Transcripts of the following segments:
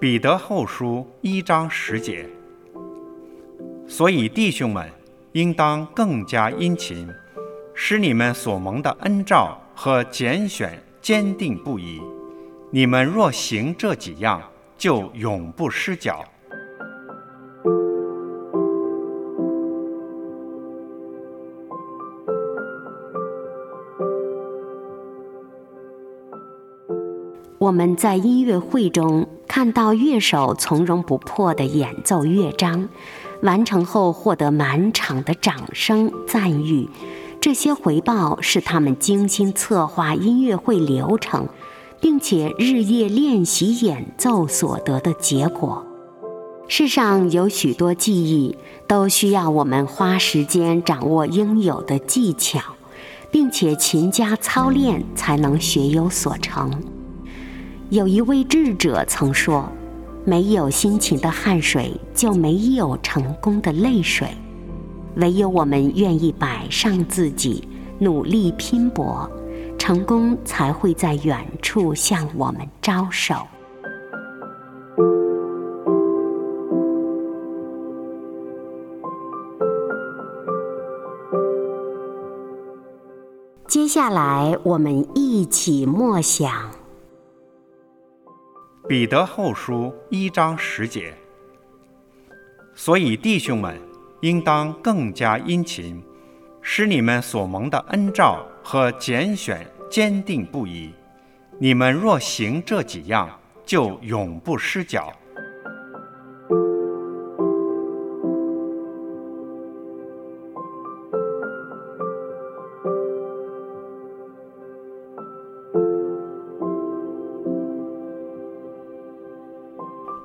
彼得后书一章十节，所以弟兄们应当更加殷勤，使你们所蒙的恩召和拣选坚定不移。你们若行这几样，就永不失脚。我们在音乐会中看到乐手从容不迫地演奏乐章，完成后获得满场的掌声赞誉。这些回报是他们精心策划音乐会流程，并且日夜练习演奏所得的结果。世上有许多技艺都需要我们花时间掌握应有的技巧，并且勤加操练，才能学有所成。有一位智者曾说：“没有辛勤的汗水，就没有成功的泪水。唯有我们愿意摆上自己，努力拼搏，成功才会在远处向我们招手。”接下来，我们一起默想。彼得后书一章十节，所以弟兄们应当更加殷勤，使你们所蒙的恩照和拣选坚定不移。你们若行这几样，就永不失脚。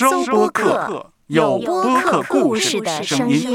收播客，有播客故事的声音。